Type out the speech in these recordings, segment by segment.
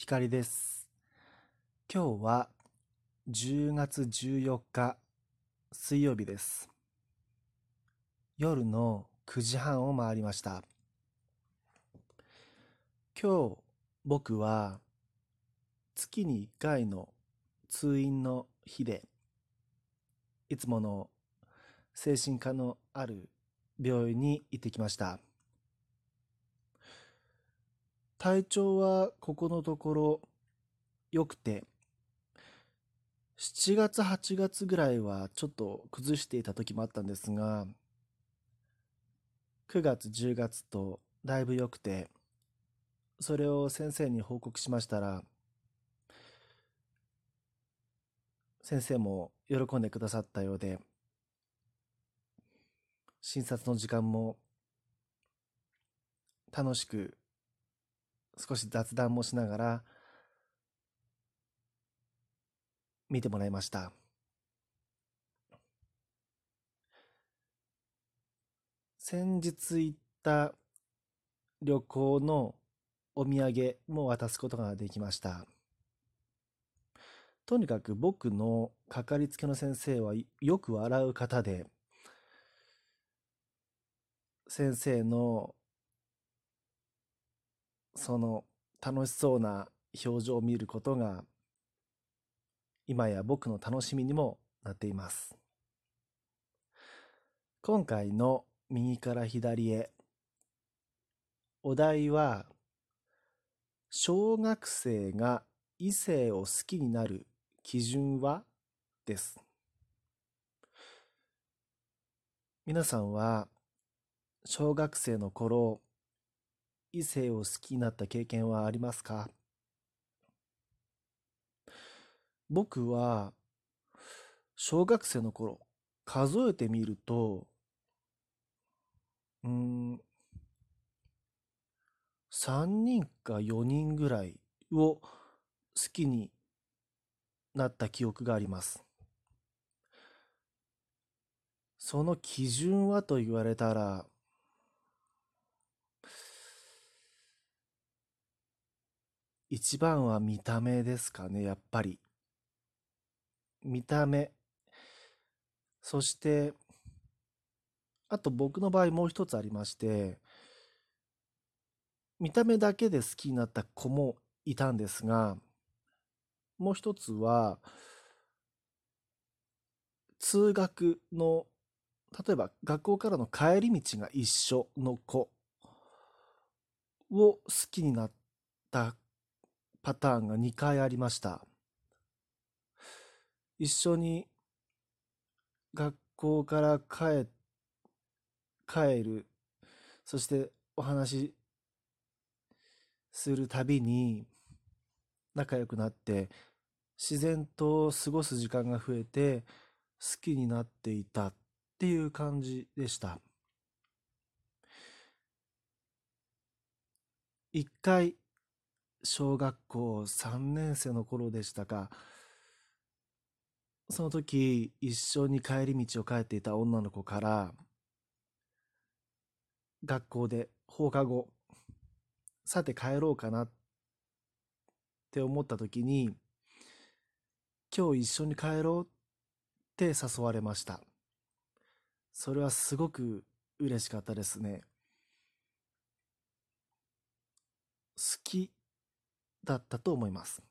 光です。今日は10月14日水曜日です。夜の9時半を回りました。今日僕は月に1回の通院の日でいつもの精神科のある病院に行ってきました。体調はここのところ良くて、7月8月ぐらいはちょっと崩していた時もあったんですが、9月10月とだいぶ良くて、それを先生に報告しましたら、先生も喜んでくださったようで、診察の時間も楽しく少し雑談もしながら見てもらいました。先日行った旅行のお土産も渡すことができました。とにかく僕のかかりつけの先生はよく笑う方で、先生のその楽しそうな表情を見ることが今や僕の楽しみにもなっています。今回の右から左へお題は小学生が異性を好きになる基準は？です。皆さんは小学生の頃異性を好きになった経験はありますか？僕は小学生の頃数えてみるとうん3人か4人ぐらいを好きになった記憶があります。その基準はと言われたら一番は見た目ですかね、やっぱり。見た目。そして、あと僕の場合もう一つありまして、見た目だけで好きになった子もいたんですが、もう一つは、通学の、例えば学校からの帰り道が一緒の子を好きになったパターンが2回ありました。一緒に学校から帰帰る、そしてお話しするたびに仲良くなって自然と過ごす時間が増えて好きになっていたっていう感じでした。一回小学校3年生の頃でしたか。その時一緒に帰り道を帰っていた女の子から学校で放課後さて帰ろうかなって思った時に今日一緒に帰ろうって誘われました。それはすごく嬉しかったですね。好きだったと思います。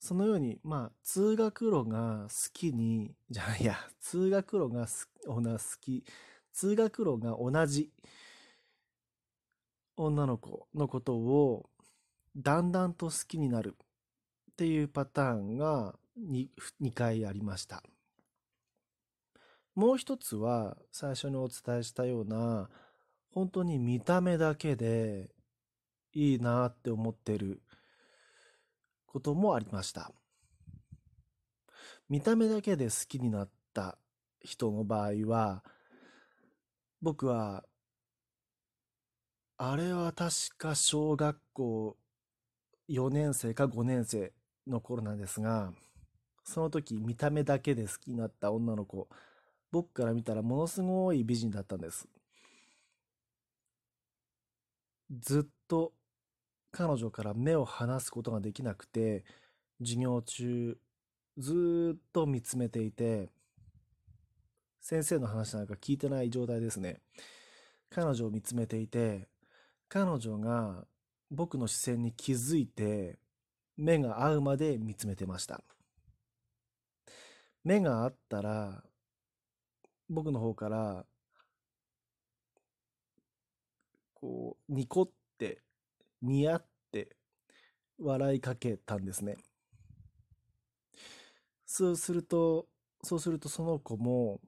そのように、まあ、通学路が好きに、じゃあいや、通学路が好き、通学路が同じ女の子のことをだんだんと好きになるっていうパターンが 2, 2回ありました。もう一つは最初にお伝えしたような本当に見た目だけでいいなって思ってることもありました。見た目だけで好きになった人の場合は、僕は、あれは確か小学校4年生か5年生の頃なんですが、その時見た目だけで好きになった女の子、僕から見たらものすごい美人だったんです。ずっと彼女から目を離すことができなくて、授業中ずっと見つめていて、先生の話なんか聞いてない状態ですね。彼女を見つめていて、彼女が僕の視線に気づいて、目が合うまで見つめてました。目が合ったら、僕の方から、こう、ニコって、ニヤって、笑いかけたんですね。そうすると、そうするとその子も、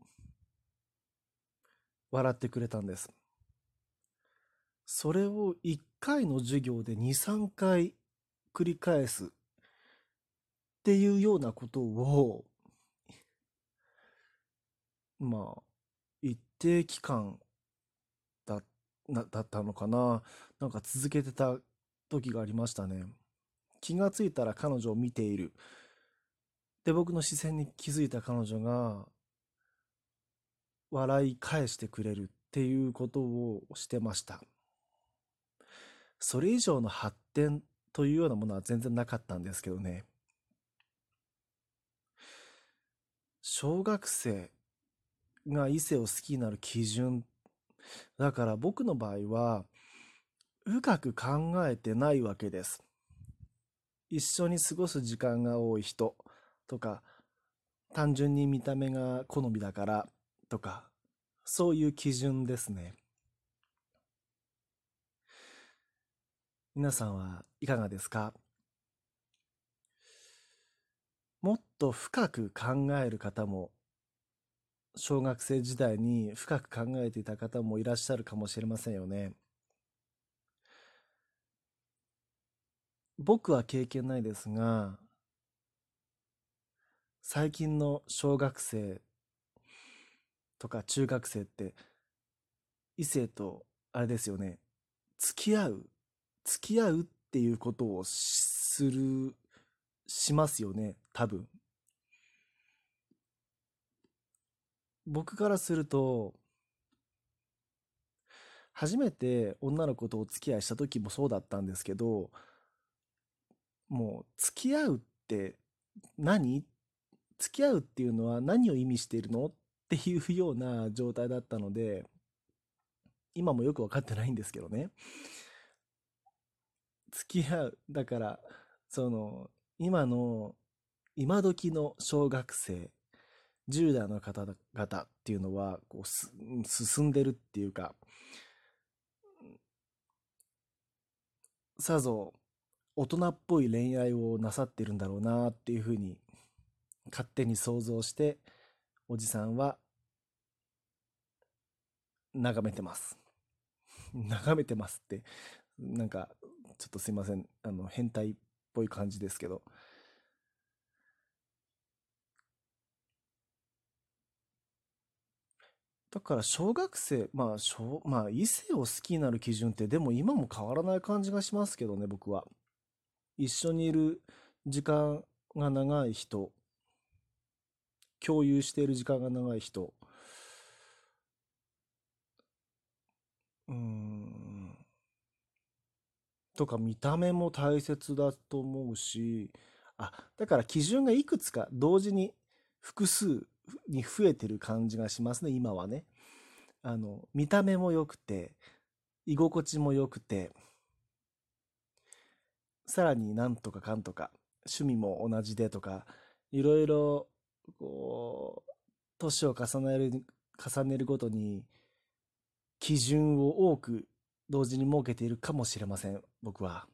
笑ってくれたんです。それを1回の授業で2、3回繰り返すっていうようなことを、まあ、一定期間、な、だったのかな。なんか続けてた時がありましたね。気がついたら彼女を見ている。で、僕の視線に気づいた彼女が、笑い返してくれるっていうことをしてました。それ以上の発展というようなものは全然なかったんですけどね。小学生が異性を好きになる基準。だから僕の場合は、深く考えてないわけです。一緒に過ごす時間が多い人とか、単純に見た目が好みだからとか、そういう基準ですね。皆さんはいかがですか？もっと深く考える方も、小学生時代に深く考えていた方もいらっしゃるかもしれませんよね。僕は経験ないですが、最近の小学生とか中学生って、異性と、あれですよね、付き合う、付き合うっていうことをする、しますよね、多分。僕からすると、初めて女の子とお付き合いした時もそうだったんですけど、もう付き合うって何？付き合うっていうのは何を意味しているの？っていうような状態だったので、今もよくわかってないんですけどね。付き合う。だから、その、今の、今時の小学生、10代の方々っていうのは、こうす、進んでるっていうか、さぞ大人っぽい恋愛をなさってるんだろうなっていうふうに勝手に想像しておじさんは眺めてます。眺めてますってなんかちょっとすいませんあの変態っぽい感じですけどだから小学生まあ小まあ異性を好きになる基準ってでも今も変わらない感じがしますけどね僕は。一緒にいる時間が長い人。共有している時間が長い人。うん。とか見た目も大切だと思うし。あだから基準がいくつか同時に複数に増えてる感じがしますね今はね。あの見た目も良くて居心地も良くてさらになんとかかんとか趣味も同じでとかいろいろこう年を重ねる重ねるごとに基準を多く同時に設けているかもしれません僕は。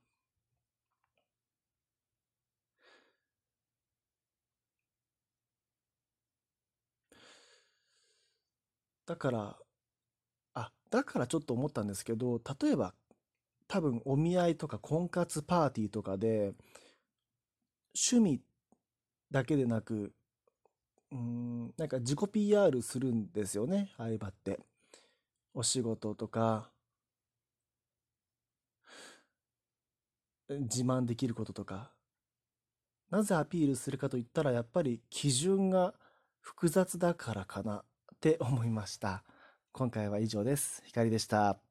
だからあだからちょっと思ったんですけど例えば多分お見合いとか婚活パーティーとかで趣味だけでなくうんなんか自己 PR するんですよねああいう場って。お仕事とか自慢できることとか。なぜアピールするかといったらやっぱり基準が複雑だからかな。って思いました。今回は以上です。光でした。